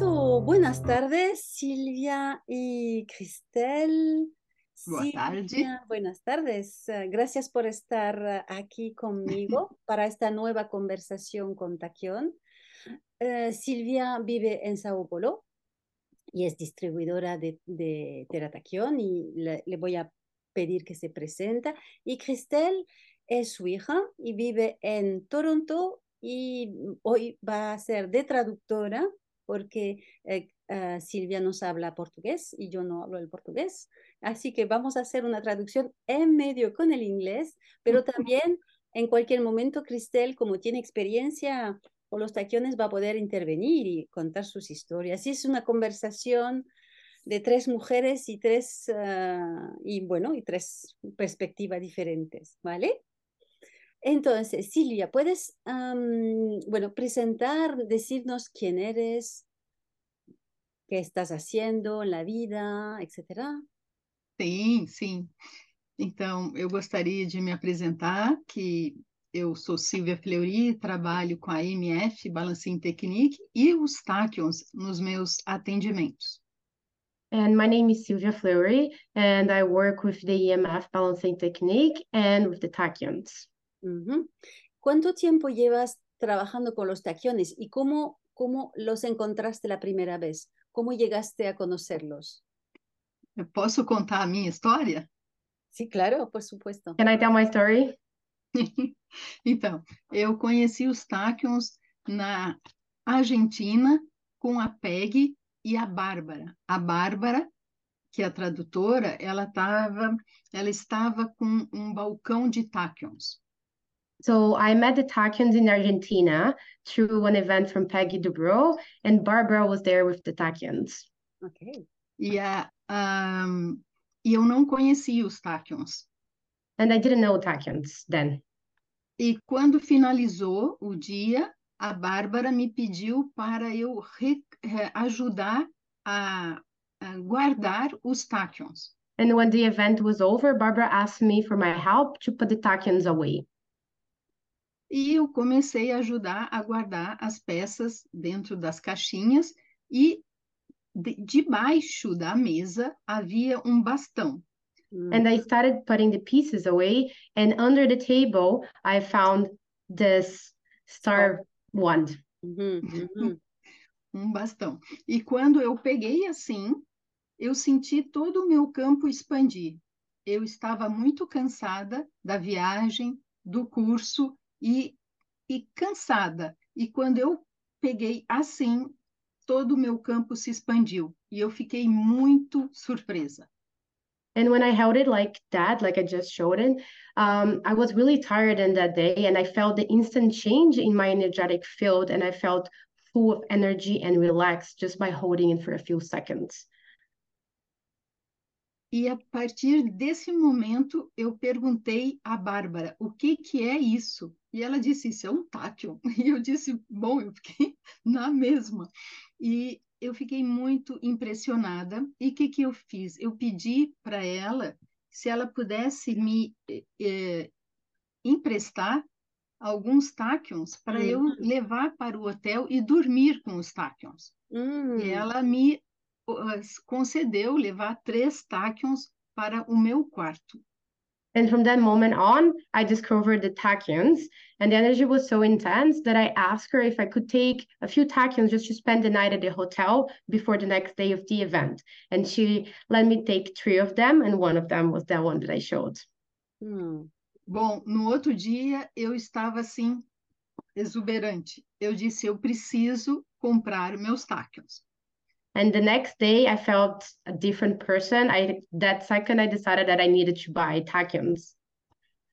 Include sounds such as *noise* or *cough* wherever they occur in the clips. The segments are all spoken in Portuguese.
Buenas tardes, Silvia y Cristel. Boa tarde. Silvia, buenas tardes. Eh, Gracias por estar eh, aquí conmigo *laughs* para esta nueva conversación con Taquión. Eh, Silvia vive en Sao Paulo y es distribuidora de, de Terataquión y le, le voy a pedir que se presenta. Y Cristel es su hija y vive en Toronto y hoy va a ser de traductora porque eh, ah, Silvia nos habla portugués y yo no hablo el portugués. Así que vamos a hacer una traducción en medio con el inglés, pero también en cualquier momento Cristel, como tiene experiencia con los taquiones, va a poder intervenir y contar sus historias. Y es una conversación de tres mujeres y tres, ah, y bueno, y tres perspectivas diferentes, ¿vale? Entonces, Silvia, ¿puedes, am, bueno, presentar, decirnos quién eres, qué estás haciendo en la vida, etcétera? Sim, sim. Então, eu gostaria de me apresentar, que eu sou Silvia Fleury, trabalho com a MF Balancing Technique e os Tachyons nos meus atendimentos. And my name is Silvia Fleury, and I work with the EMF balancing technique and with the tachyons. ¿Cuánto tiempo llevas trabajando con los taquiones y cómo, cómo los encontraste la primera vez? ¿Cómo llegaste a conocerlos? Posso contar a minha história? Sí, claro, por supuesto. Can I tell my story? *laughs* Então, eu conheci os Tachyons na Argentina com a Peg e a Bárbara. A Bárbara, que é a tradutora, ela estava ela estava com um balcão de Tachyons. So I met the tachyons in Argentina through an event from Peggy Dubrow, and Barbara was there with the tachyons. Ok. Yeah. ahm, e eu não conhecia os. And I didn't know tachyons then. E quando finalizou o dia, a Bárbara me pediu para eu re- ajudar a, a guardar os. And when the event was over, Barbara asked me for my help to put the tachyons away. E eu comecei a ajudar a guardar as peças dentro das caixinhas e de- debaixo da mesa havia um bastão. And I started putting the pieces away, and under the table, I found this star wand. Ujú, ujú. *laughs* um bastão. E quando eu peguei assim, eu senti todo o meu campo expandir. Eu estava muito cansada da viagem, do curso e, e cansada. E quando eu peguei assim, todo o meu campo se expandiu. E eu fiquei muito surpresa. And when I held it like that, like I just showed it, um, I was really tired in that day, and I felt the instant change in my energetic field, and I felt full of energy and relaxed just by holding it for a few seconds. E a partir desse momento, eu perguntei à Bárbara, o que que é isso? E ela disse, isso é um tátil. *laughs* E eu disse, bom, eu fiquei *laughs* na mesma. E eu fiquei muito impressionada. E o que que eu fiz? Eu pedi para ela se ela pudesse me eh, eh, emprestar alguns táquions para eu Uhum. levar para o hotel e dormir com os táquions. E ela me concedeu levar três táquions para o meu quarto. And from that moment on, I discovered the tachyons, and the energy was so intense that I asked her if I could take a few tachyons just to spend the night at the hotel before the next day of the event. And she let me take three of them, and one of them was that one that I showed. Mm. Bom, no outro dia eu estava assim, exuberante. Eu disse: eu preciso comprar meus táquions. And the next day, I felt a different person. I that second, I decided that I needed to buy tachyons.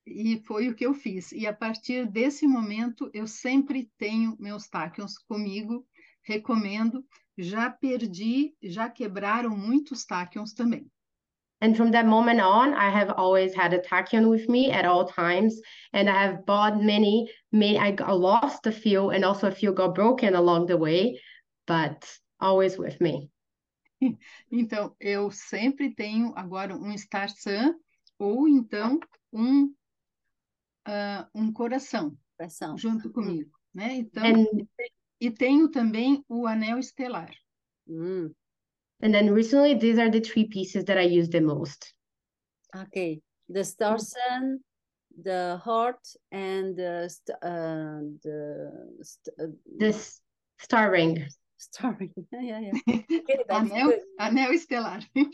E foi o que eu fiz. E a partir desse momento, eu sempre tenho meus táquions comigo, recomendo. Já perdi, já quebraram muitos táquions também. And from that moment on, I have always had a tachyon with me at all times. And I have bought many, many, I got lost a few, and also a few got broken along the way, but always with me. *laughs* Então, eu sempre tenho agora um Star Sun ou então um, ah, um coração Coração. junto comigo, né? Então, And e tenho também o anel estelar. Mm, And then recently, these are the three pieces that I use the most. okay. The star sun, the heart, and the uh, the st- uh, This star ring. Star. yeah, yeah. Anel, anel estelar. *laughs*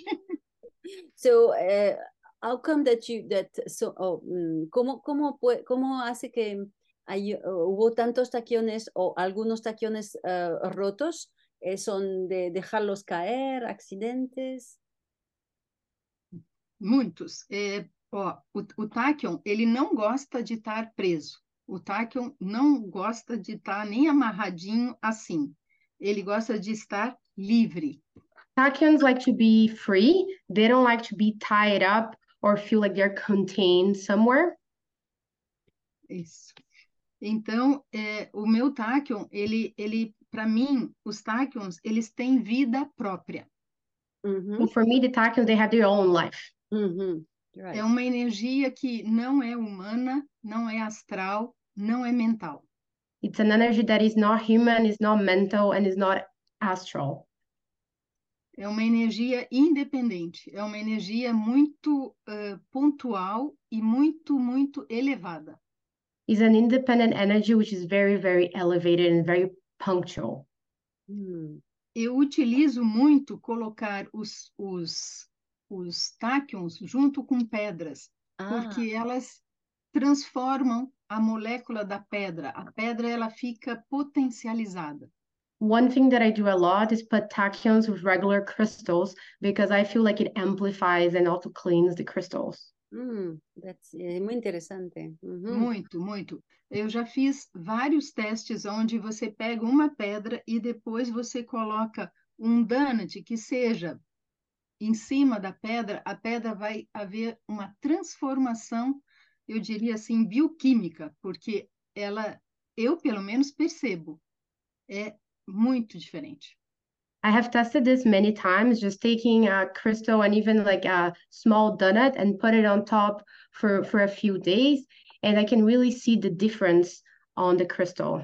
So, uh, how come that you that so oh, mm, cómo cómo pue- cómo hace que hay, uh, hubo tantos taquiones o algunos taquiones uh, rotos? Eh, son de dejarlos caer, accidentes. Muitos. É, ó, o, o ele não gosta de estar preso. O tachyon não gosta de estar nem amarradinho assim. Ele gosta de estar livre. Tachyons like to be free. They don't like to be tied up or feel like they're contained somewhere. Isso. Então, é, o meu tachyon, ele, ele para mim, os tachyons, eles têm vida própria. Uhum, for me, the tachyons, they have their own life. uhum. Right. É uma energia que não é humana, não é astral, não é mental. It's an energy that is not human, is not mental, and is not astral. É uma energia independente, é uma energia muito eh, pontual e muito, muito elevada. It's an independent energy which is very, very elevated and very punctual. Hum, Eu utilizo muito colocar os, os, os tachyons junto com pedras, Ah, porque elas transformam a molécula da pedra. A pedra ela fica potencializada. One thing that I do a lot is put tachyons with regular crystals because I feel like it amplifies and also cleans the crystals. hum, that's, é muito interessante. Uhum. Muito, muito. Eu já fiz vários testes onde você pega uma pedra e depois você coloca um donut que seja em cima da pedra, a pedra vai haver uma transformação, eu diria assim, bioquímica, porque ela, eu pelo menos percebo, é muito diferente. I have tested this many times, just taking a crystal and even like a small donut and put it on top for, for a few days. And I can really see the difference on the crystal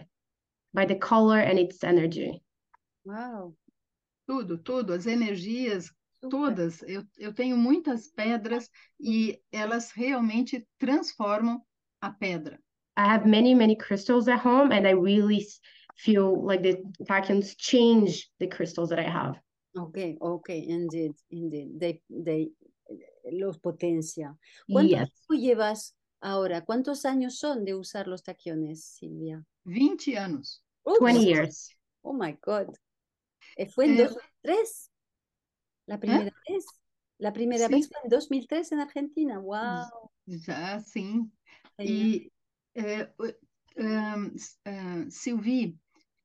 by the color and its energy. Uau, Tudo, tudo, as energias. Todas. Eu, eu tenho muitas pedras e elas realmente transformam a pedra. I have many, many crystals at home, and I really feel like the tachyons change the crystals that I have. Okay, okay, indeed, indeed. They, they, los potencia. ¿Cuánto Yes. tiempo llevas ahora? ¿Cuántos años son de usar los taquiones, Silvia? 20 anos. 20 Ups, years. Oh my God. Eh, Fue en Eh, 2003, la primera vez. La primera Sí. vez fue en 2003 en Argentina. Wow. Já, sim. E, é, o- ahn, S- ahn, Sylvie,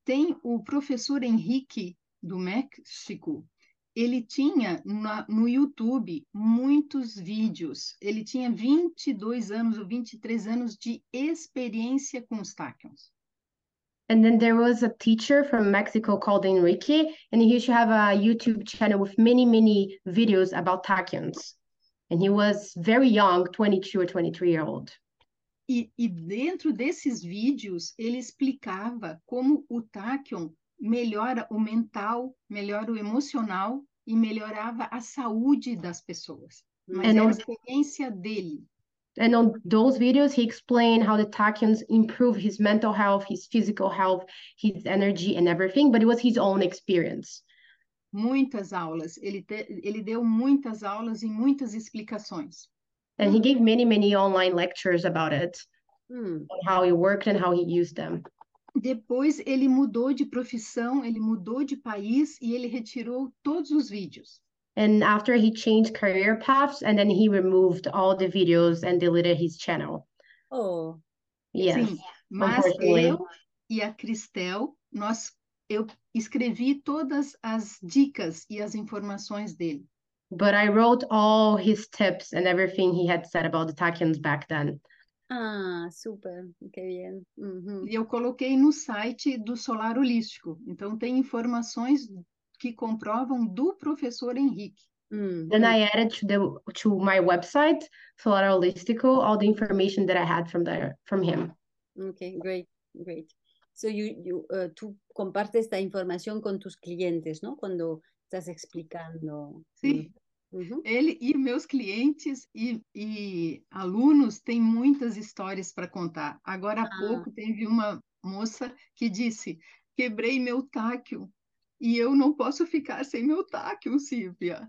tem o professor Henrique do México, ele tinha na- no YouTube muitos vídeos. Ele tinha 22 anos ou 23 anos de experiência com os tachyons. And then there was a teacher from Mexico called Enrique, and he used to have a YouTube channel with many, many videos about tachyons. And he was very young, 22 or 23 year old. E, e dentro desses vídeos, ele explicava como o tachyon melhora o mental, melhora o emocional e melhorava a saúde das pessoas. Mas É, a experiência dele. And on those videos, he explained how the tachyons improve his mental health, his physical health, his energy, and everything, but it was his own experience. Muitas aulas, ele, te- ele deu muitas aulas e muitas explicações. And he gave many, many online lectures about it, Hmm, on how it worked and how he used them. Depois ele mudou de profissão, ele mudou de país e ele retirou todos os vídeos. And after he changed career paths, and then he removed all the videos and deleted his channel. Oh, Yes. Sim, mas eu e a Cristel, nós, eu escrevi todas as dicas e as informações dele. But I wrote all his tips and everything he had said about the tachyons back then. ah, súper, qué bien. Ujú. E eu coloquei no site do Solar Holístico. Então, tem informações que comprovam do professor Henrique. Mm, Then. I added to the to my website, Solar Holistico, all the information that I had from there from him. Okay, great, great. So you, you, uh, tú compartes esta información con tus clientes, ¿no? Cuando estás explicando. Sim. Uhum. Ele e meus clientes e, e, alunos têm muitas histórias para contar. Agora há ah. pouco teve uma moça que disse: quebrei meu táquio e eu não posso ficar sem meu táquio, Silvia.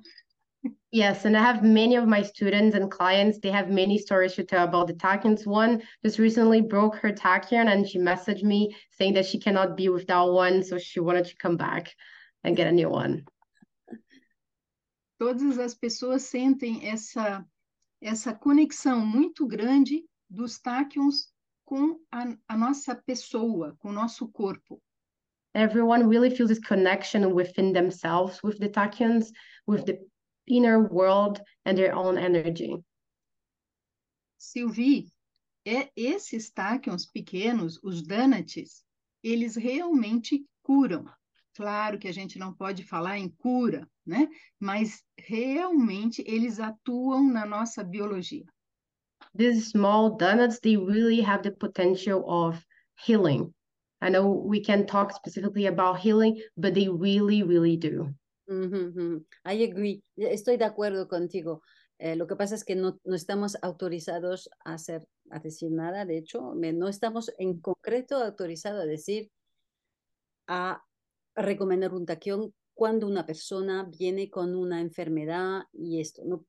Yes, and I have many of my students and clients, they have many stories to tell about the tachyons. One just recently broke her tachyon and she messaged me saying that she cannot be without one, so she wanted to come back and get a new one. Todas as pessoas sentem essa, essa conexão muito grande dos tachyons com a, a nossa pessoa, com o nosso corpo. Everyone really feels this connection within themselves with the tachyons, with the inner world and their own energy. Sylvie, é, esses táquions pequenos, os donuts, eles realmente curam. Claro que a gente não pode falar em cura, né? Mas realmente eles atuam na nossa biologia. These small donuts, they really have the potential of healing. I know we can talk specifically about healing, but they really, really do. I agree. Estoy de acuerdo contigo. Eh, lo que pasa es que no, no, estamos autorizados a hacer, a decir nada. De hecho, no estamos en concreto autorizados a decir, a recomendar un taquión cuando una persona viene con una enfermedad y esto, no,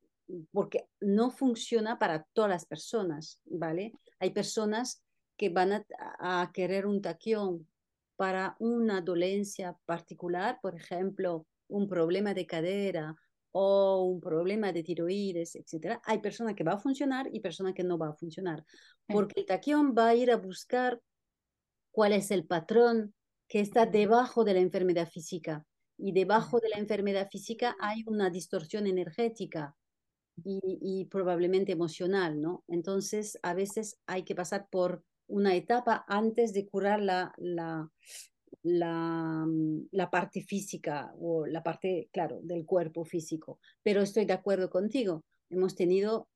porque no funciona para todas las personas, ¿vale? Hay personas que van a, a querer un taquión para una dolencia particular, por ejemplo, un problema de cadera o un problema de tiroides, etcétera, hay personas que va a funcionar y personas que no va a funcionar, porque el taquión va a ir a buscar cuál es el patrón que está debajo de la enfermedad física y debajo de la enfermedad física hay una distorsión energética y, y probablemente emocional, ¿no? Entonces, a veces hay que pasar por una etapa antes de curar la, la, mm, la, parte física o la parte, claro, del cuerpo físico. Pero estoy de acuerdo contigo. Hemos tenido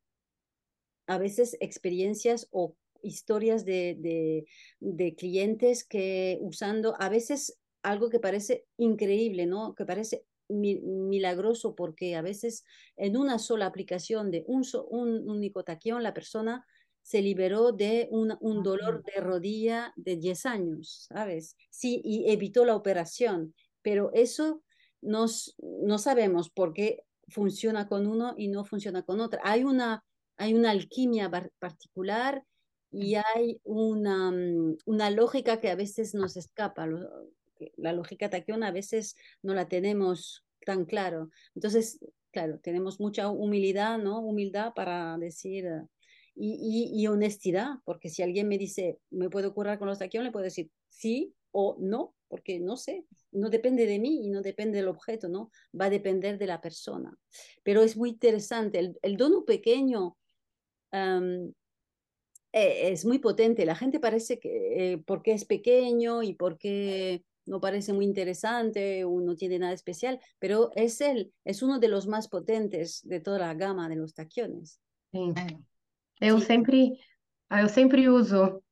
a veces experiencias o historias de, de, clientes que usando a veces algo que parece increíble, ¿no? Que parece milagroso porque a veces en una sola aplicación de un, un único taquión la persona se liberó de un, un dolor de rodilla de 10 años, ¿sabes? Sí, y evitó la operación, pero eso nos, no sabemos por qué funciona con uno y no funciona con otro. Hay una, hay una alquimia particular y hay una, mm, una lógica que a veces nos escapa. La lógica taquión a veces no la tenemos tan claro. Entonces, claro, tenemos mucha humildad, ¿no? Humildad para decir, y, honestidad, porque si alguien me dice, ¿me puedo curar con los taquiones? Le puedo decir sí o no, porque no sé, no depende de mí y no depende del objeto, ¿no? Va a depender de la persona. Pero es muy interesante, el, el dono pequeño e, es muy potente, la gente parece que eh, porque es pequeño y porque no parece muy interesante o no tiene nada especial, pero es, el, es uno de los más potentes de toda la gama de los taquiones. Sí. Eu sempre, eu sempre uso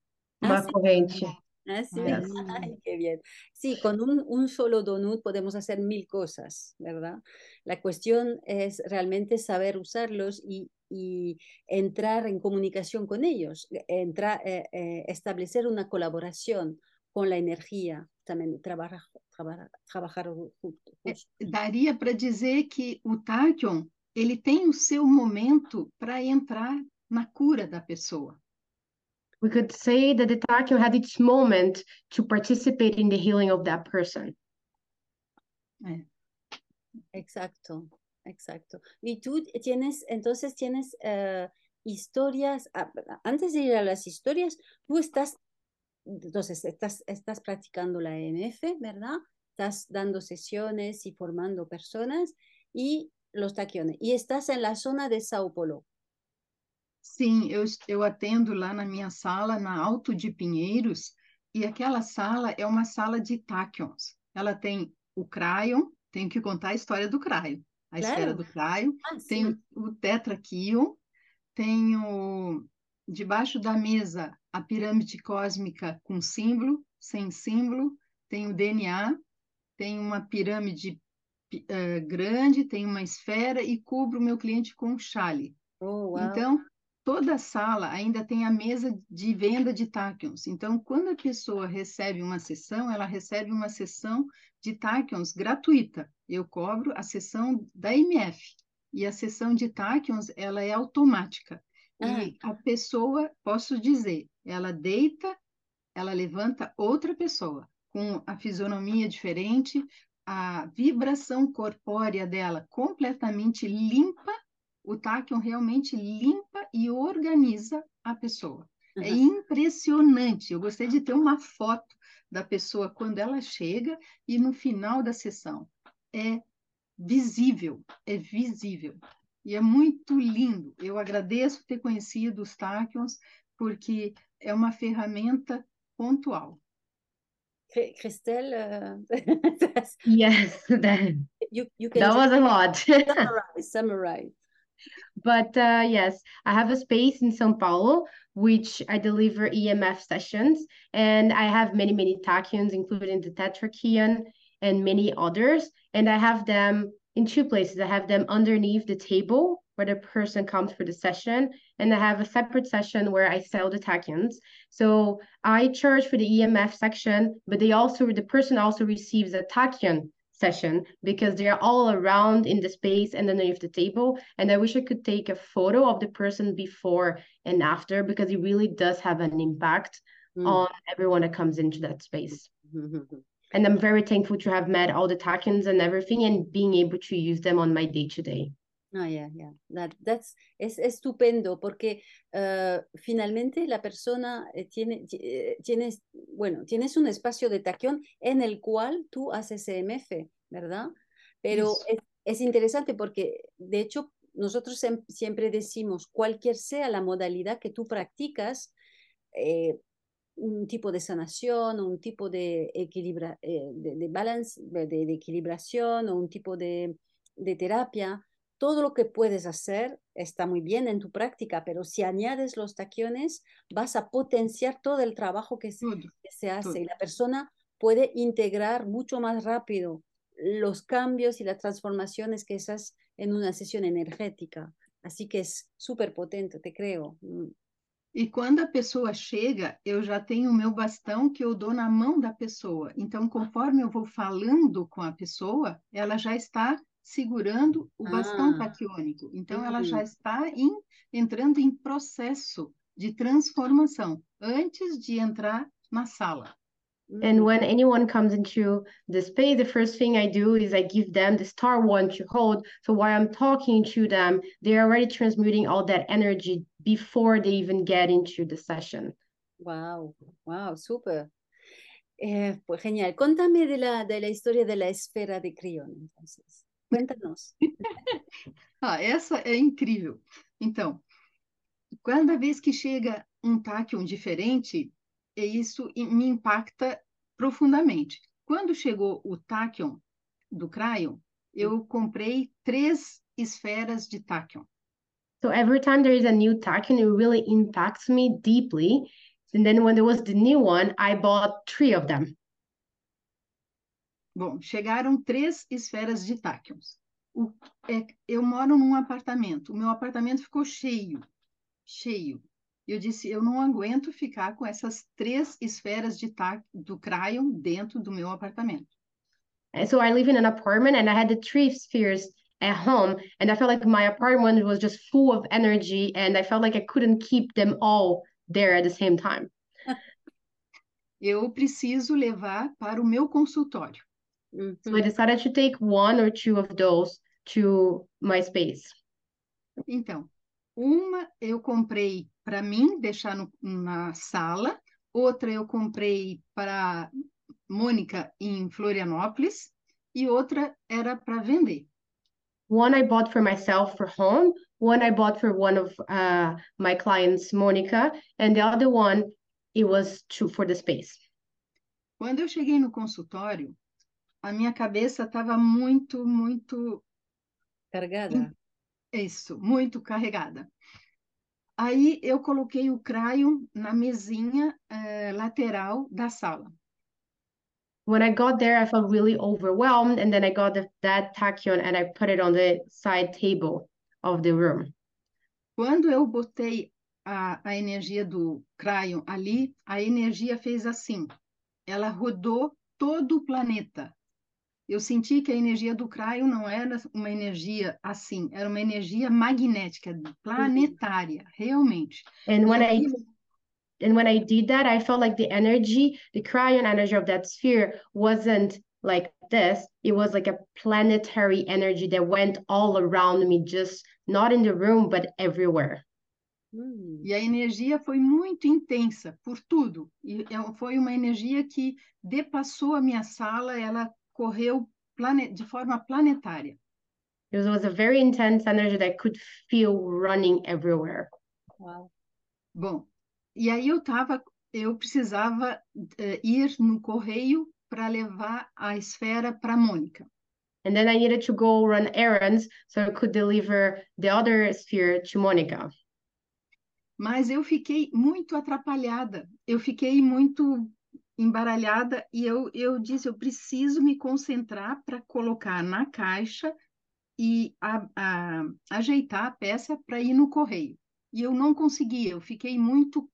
uma ah, corrente. Ah, sí. Yes. *laughs* Ay, qué bien. Sí, con un, un, solo donut podemos hacer mil cosas, ¿verdad? La cuestión es realmente saber usarlos y, y entrar en comunicación con ellos, entrar, eh, eh, establecer una colaboración con la energía, também trabalhar, trabalhar, trabalhar juntos. Daria para dizer que o Tachyon, ele tem o seu momento para entrar cura da pessoa. We could say that the Takyo had its moment to participate in the healing of that person. É. Exacto, exacto. Y tú tienes, entonces tienes uh, historias, antes de ir a las historias, tú estás, entonces estás, estás practicando la EMF, ¿verdad? Estás dando sesiones y formando personas y los taquiones. Y estás en la zona de Sao Paulo. Sim, eu, eu atendo lá na minha sala, na Alto de Pinheiros, e aquela sala é uma sala de tachyons. Ela tem o cryon, tenho que contar a história do cryon, a claro. esfera do cryon, ah, tem o, o tetraquion, tem o, debaixo da mesa a pirâmide cósmica com símbolo, sem símbolo, tem o DNA, tem uma pirâmide uh, grande, tem uma esfera e cubro o meu cliente com um chale. Oh, wow. Então, toda a sala ainda tem a mesa de venda de tachyons. Então, quando a pessoa recebe uma sessão, ela recebe uma sessão de tachyons gratuita. Eu cobro a sessão da MF. E a sessão de tachyons, ela é automática. Ah. E a pessoa, posso dizer, ela deita, ela levanta outra pessoa com a fisionomia diferente, a vibração corpórea dela completamente limpa, o tachyon realmente limpa e organiza a pessoa. Uhum. É impressionante. Eu gostei de ter uma foto da pessoa quando ela chega e no final da sessão. É visível, é visível. E é muito lindo. Eu agradeço ter conhecido os tachyons, porque é uma ferramenta pontual. Christelle, uh, *laughs* yes, that, *laughs* you, you can that was a lot. summarize, summarize. But uh, yes, I have a space in Sao Paulo, which I deliver EMF sessions, and I have many, many tachyons, including the tetrachyon and many others. And I have them in two places. I have them underneath the table where the person comes for the session, and I have a separate session where I sell the tachyons. So I charge for the EMF section, but they also the person also receives a tachyon session because they are all around in the space and underneath the table. And I wish I could take a photo of the person before and after because it really does have an impact mm. on everyone that comes into that space. Mm-hmm. *laughs* And I'm very thankful to have met all the tachyons and everything and being able to use them on my day to day. Ah, yeah, yeah. That, that's, es estupendo porque uh, finalmente la persona eh, tiene, eh, tienes, bueno, tienes un espacio de taquión en el cual tú haces EMF, ¿verdad? Pero es, es, interesante porque, de hecho, nosotros siempre decimos, cualquier sea la modalidad que tú practicas, eh, un tipo de sanación, un tipo de, equilibra, de, de, balance, de, de, equilibración o un tipo de, de terapia, todo lo que puedes hacer está muy bien en tu práctica, pero si añades los taquiones, vas a potenciar todo el trabajo que se, que se hace y la persona puede integrar mucho más rápido los cambios y las transformaciones que esas en una sesión energética. Así que es súper potente, te creo. Mm. E quando a pessoa chega, eu já tenho o meu bastão que eu dou na mão da pessoa. Então, conforme eu vou falando com a pessoa, ela já está segurando o bastão ah. Então, ela já está em, entrando em processo de transformação antes de entrar na sala. And when anyone comes into the space, the first thing I do is I give them the star one to hold. So while I'm talking to them, they're already transmuting all that energy before they even get into the session. Wow, wow, super. Eh, pues genial. Contame de la, de la historia de la esfera de Crión, entonces. Cuéntanos. *laughs* ah, essa é incrível. Então, cada vez que chega um tachyon diferente, isso me impacta profundamente. Quando chegou o tachyon do Cryon, eu comprei três esferas de tachyon. So every time there is a new tachyon, it really impacts me deeply. And then when there was the new one, I bought three of them. Bom, chegaram três esferas de. O, é, eu moro num apartamento. O meu apartamento ficou cheio, cheio. Eu disse, eu não aguento ficar com essas três esferas de do Cryon dentro do meu apartamento. And so I live in an apartment and I had the three spheres at home and I felt like my apartment was just full of energy and I felt like I couldn't keep them all there at the same time. *laughs* eu preciso levar para o meu consultório. Mm-hmm. So I decided to take one or two of those to my space. Então, uma eu comprei para mim deixar no, na sala, outra eu comprei para Mônica em Florianópolis e outra era para vender. One I bought for myself for home, one I bought for one of uh, my clients, Mônica, and the other one it was to, for the space. Quando eu cheguei no consultório, a minha cabeça estava muito, muito. Carregada? Isso, muito carregada. Aí eu coloquei o crayon na mesinha eh, lateral da sala. when I got there, I felt really overwhelmed. And then I got the, that tachyon and I put it on the side table of the room. Quando eu botei a, a energia do Cryon ali, a energia fez assim. Ela rodou todo o planeta. Eu senti que a energia do Cryon não era uma energia assim, era uma energia magnética, planetária, realmente. And when E I and when I did that, I felt like the energy, the cryon energy of that sphere wasn't like this. It was like a planetary energy that went all around me, just not in the room, but everywhere. Mm. E a energia foi muito intensa por tudo. E é- foi uma energia que depassou a minha sala, ela correu de forma planetária. It was, a very intense energy that I could feel running everywhere. Wow. Bom, e aí eu tava, eu precisava eh, ir no correio para levar a esfera para a Mônica. And then I needed to go run errands so I could deliver the other sphere to Monica. Mas eu fiquei muito atrapalhada, eu fiquei muito embaralhada e eu, eu disse, eu preciso me concentrar para colocar na caixa e a- a- ajeitar a peça para ir no correio. E eu não conseguia, eu fiquei muito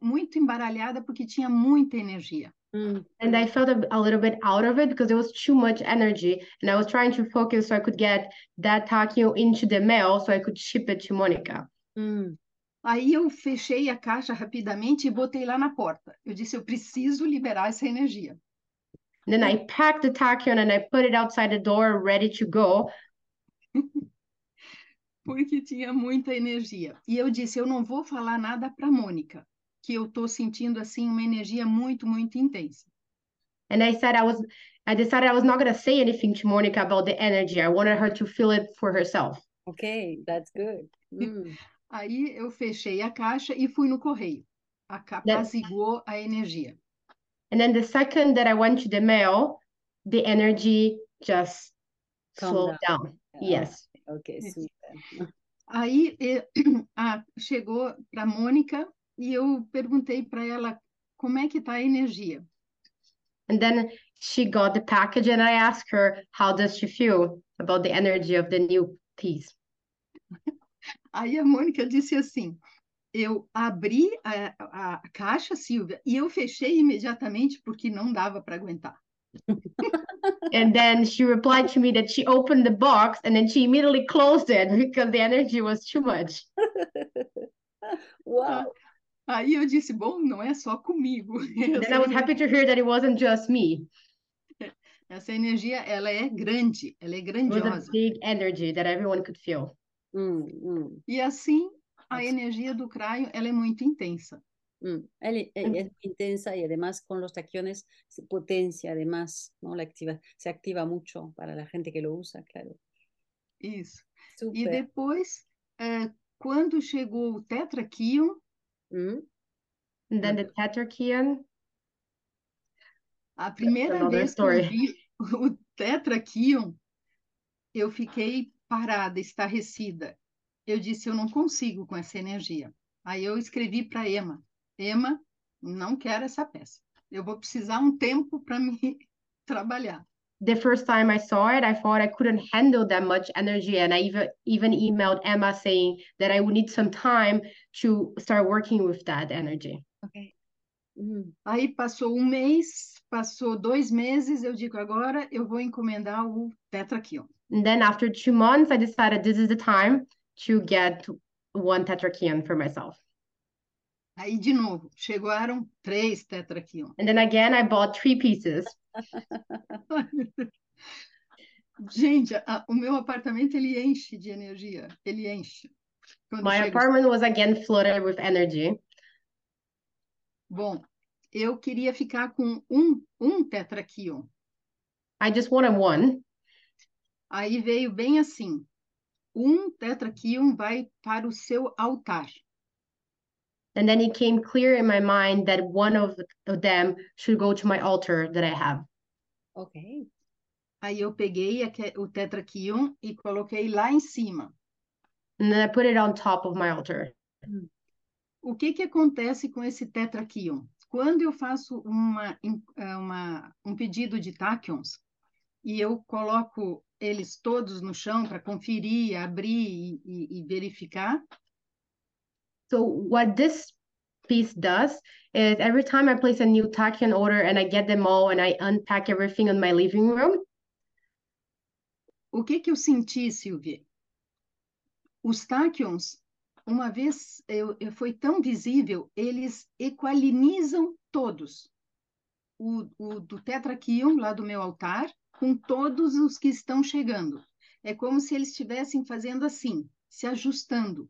muito embaralhada porque tinha muita energia. Mm. And I felt a, a little bit out of it because there was too much energy. And I was trying to focus so I could get that tachyon into the mail so I could ship it to Monica. Mm. Aí eu fechei a caixa rapidamente e botei lá na porta. Eu disse, eu preciso liberar essa energia. And then I packed the tachyon and I put it outside the door ready to go. *laughs* porque tinha muita energia. E eu disse, eu não vou falar nada para Mônica, que eu estou sentindo assim uma energia muito, muito intensa. And I said I was I decided I was not gonna say anything to Monica about the energy. I wanted her to feel it for herself. Okay, that's good. Mm. Aí eu fechei a caixa e fui no correio. Apaziguou a energia. And then the second that I went to the mail, the energy just Calm slowed down. Yes. Okay, super. Aí eh, *clears throat* ah, chegou para Mônica e eu perguntei para ela como é que está a energia. And then she got the package and I asked her, how does she feel about the energy of the new piece? Aí a Mônica disse assim: eu abri a, a caixa, Silvia, e eu fechei imediatamente porque não dava para aguentar. *laughs* And then she replied to me that she opened the box and then she immediately closed it because the energy was too much. Wow. Aí eu disse: bom, não é só comigo. *laughs* Then I was happy to hear that it wasn't just me. essa energia, ela é grande, ela é It was a grandiosa. big energy that everyone could feel. Mm, mm, E assim, a Nossa. energia do craio, ela é muito intensa. mm. Él- Mm. es muy intensa y además con los taquiones se potencia, además, ¿no? La activa, se activa mucho para la gente que lo usa, claro. Isso. E Super. depois, eh, quando chegou o tetraquion, Mm. And then the tetrakion, a primeira vez que eu vi o tetraquion, eu fiquei parada, estarrecida. Eu disse, eu não consigo com essa energia. Aí eu escrevi para Emma, Emma, não quero essa peça. Eu vou precisar um tempo para me *laughs* trabalhar. the first time I saw it, I thought I couldn't handle that much energy. And I even even emailed Emma saying that I would need some time to start working with that energy. Okay. Aí passou um mês, passou dois meses, eu digo, agora eu vou encomendar o tetraquion. And then after two months, I decided this is the time to get one tetrakion for myself. Aí, de novo, chegaram três tetraquion. And then again, I bought three pieces. *laughs* Gente, a- o meu apartamento ele enche de energia, ele enche. Quando My apartment was again flooded with energy. Bom, eu queria ficar com um, um tetraquion. I just wanted one. Aí veio bem assim: um tetraquion vai para o seu altar. And then it came clear in my mind that one of them should go to my altar that I have. Okay. Aí eu peguei o tetraquion e coloquei lá em cima. And then I put it on top of my altar. O que que acontece com esse tetraquion? quando eu faço uma, eh, uma, um pedido de tachyons e eu coloco eles todos no chão para conferir, abrir e, e, verificar. So what this piece does is every time I place a new tachyon order and I get them all and I unpack everything in my living room. O que que eu senti, Silvia? Os tachyons, uma vez eu, eu foi tão visível, eles equalinizam todos. O, o do tetraquion lá do meu altar com todos os que estão chegando. É como se eles estivessem fazendo assim, se ajustando.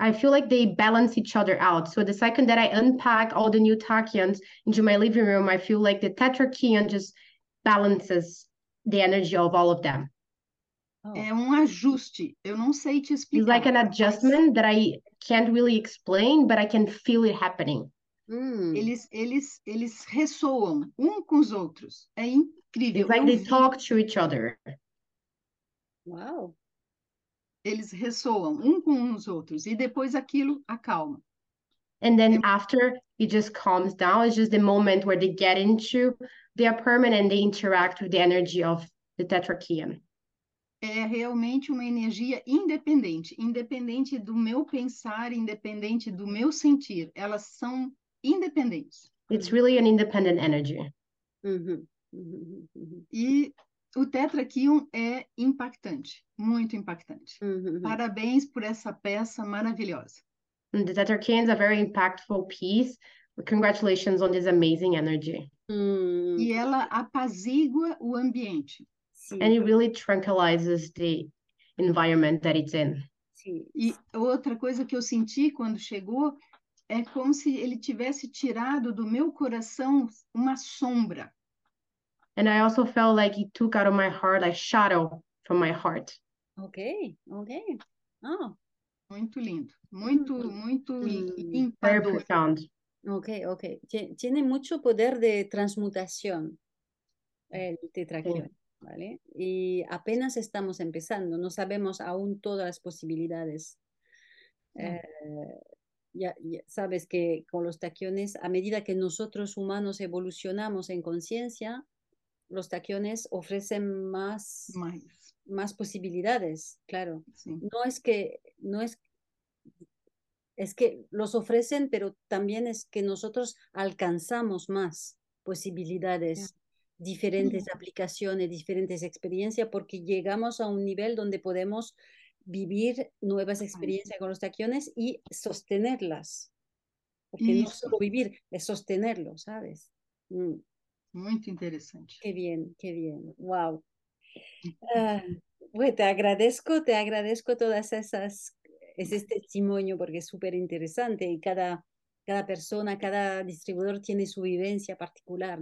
I feel like they balance each other out. So the second that I unpack all the new tachyons into my living room, I feel like the tetrachyon just balances the energy of all of them. Oh. É um ajuste. Eu não sei te explicar. It's like an adjustment that I can't really explain, but I can feel it happening. Mm. Eles, eles, eles ressoam um com os outros. É incrível. It's like they talk to each other. Wow. Eles ressoam um com os outros e depois aquilo acalma. And then after it just calms down, it's just the moment where they get into the apartment and they interact with the energy of the tetrachyon. É realmente uma energia independente, independente do meu pensar, independente do meu sentir. Elas são independentes. It's really an independent energy. Uhum. Uhum, uhum. E o Tetraquion é impactante, muito impactante. Uhum. Parabéns por essa peça maravilhosa. The Tetraquion is a very impactful piece. Congratulations on this amazing energy. Hum. E ela apazigua o ambiente. Sim. And it really tranquilizes the environment that it's in. Sim. E outra coisa que eu senti quando chegou é como se ele tivesse tirado do meu coração uma sombra. And I also felt like he took out of my heart a shadow from my heart. Ok, ok. Oh. Muito lindo, muito, muito mm. Very profound. Ok, ok. Tiene mucho poder de transmutación el tetraquión, sí. ¿vale? Y apenas estamos empezando, no sabemos aún todas las posibilidades. Eh, ya, ya, sabes que con los taquiones, a medida que nosotros humanos evolucionamos en conciencia, los taquiones ofrecen más, más. más posibilidades, claro. Sí. No es que, no es, es que los ofrecen, pero también es que nosotros alcanzamos más posibilidades, diferentes aplicaciones, diferentes experiencias, porque llegamos a un nivel donde podemos vivir nuevas experiencias con los taquiones y sostenerlas. Porque no solo vivir, es sostenerlo, ¿sabes? Mm. Muito interessante. Qué bien, qué bien. Wow. Uh, bueno, te agradezco, te agradezco todas esas, ese testimonio porque es súper interesante y cada, cada persona, cada distribuidor tiene su vivencia particular.